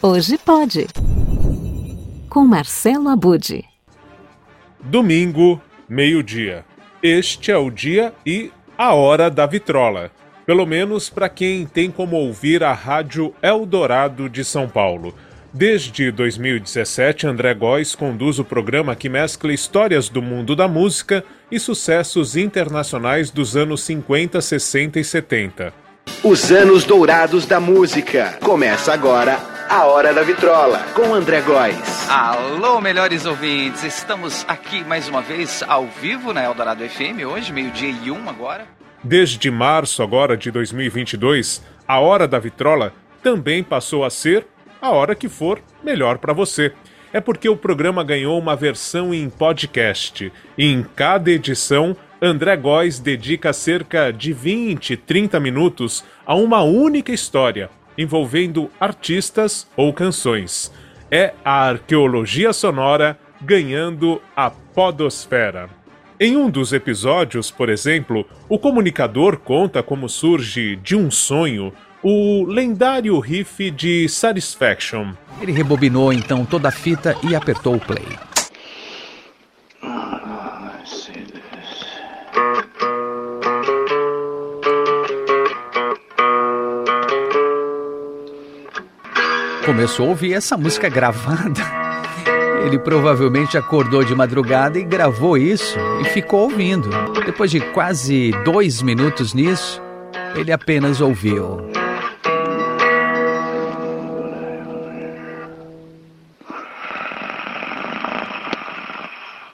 Hoje pode. Com Marcelo Abude. Domingo, meio-dia. Este é o dia e a hora da vitrola. Pelo menos para quem tem como ouvir a Rádio Eldorado de São Paulo. Desde 2017, André Góes conduz o programa que mescla histórias do mundo da música e sucessos internacionais dos anos 50, 60 e 70. Os anos dourados da música. Começa agora a Hora da Vitrola, com André Góes. Alô, melhores ouvintes. Estamos aqui mais uma vez ao vivo na Eldorado FM, hoje, meio-dia e um agora. Desde março agora de 2022, a Hora da Vitrola também passou a ser a hora que for melhor para você. É porque o programa ganhou uma versão em podcast e em cada edição André Góes dedica cerca de 20, 30 minutos a uma única história envolvendo artistas ou canções. É a arqueologia sonora ganhando a podosfera. Em um dos episódios, por exemplo, o comunicador conta como surge de um sonho o lendário riff de Satisfaction. Ele rebobinou então toda a fita e apertou o play. Começou a ouvir essa música gravada. Ele provavelmente acordou de madrugada e gravou isso e ficou ouvindo. Depois de quase dois minutos nisso, ele apenas ouviu.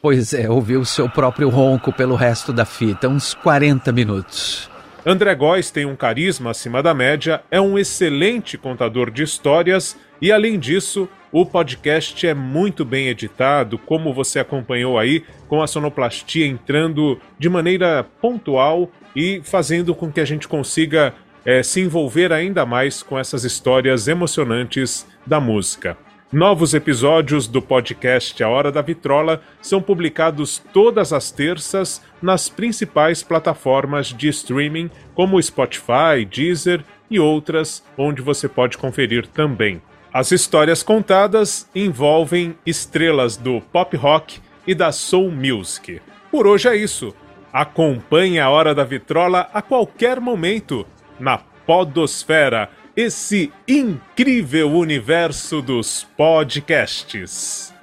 Pois é, ouviu seu próprio ronco pelo resto da fita, uns 40 minutos. André Góes tem um carisma acima da média, é um excelente contador de histórias e, além disso, o podcast é muito bem editado, como você acompanhou aí, com a sonoplastia entrando de maneira pontual e fazendo com que a gente consiga é, se envolver ainda mais com essas histórias emocionantes da música. Novos episódios do podcast A Hora da Vitrola são publicados todas as terças nas principais plataformas de streaming, como Spotify, Deezer e outras, onde você pode conferir também. As histórias contadas envolvem estrelas do pop rock e da soul music. Por hoje é isso. Acompanhe a Hora da Vitrola a qualquer momento na Podosfera esse incrível universo dos podcasts.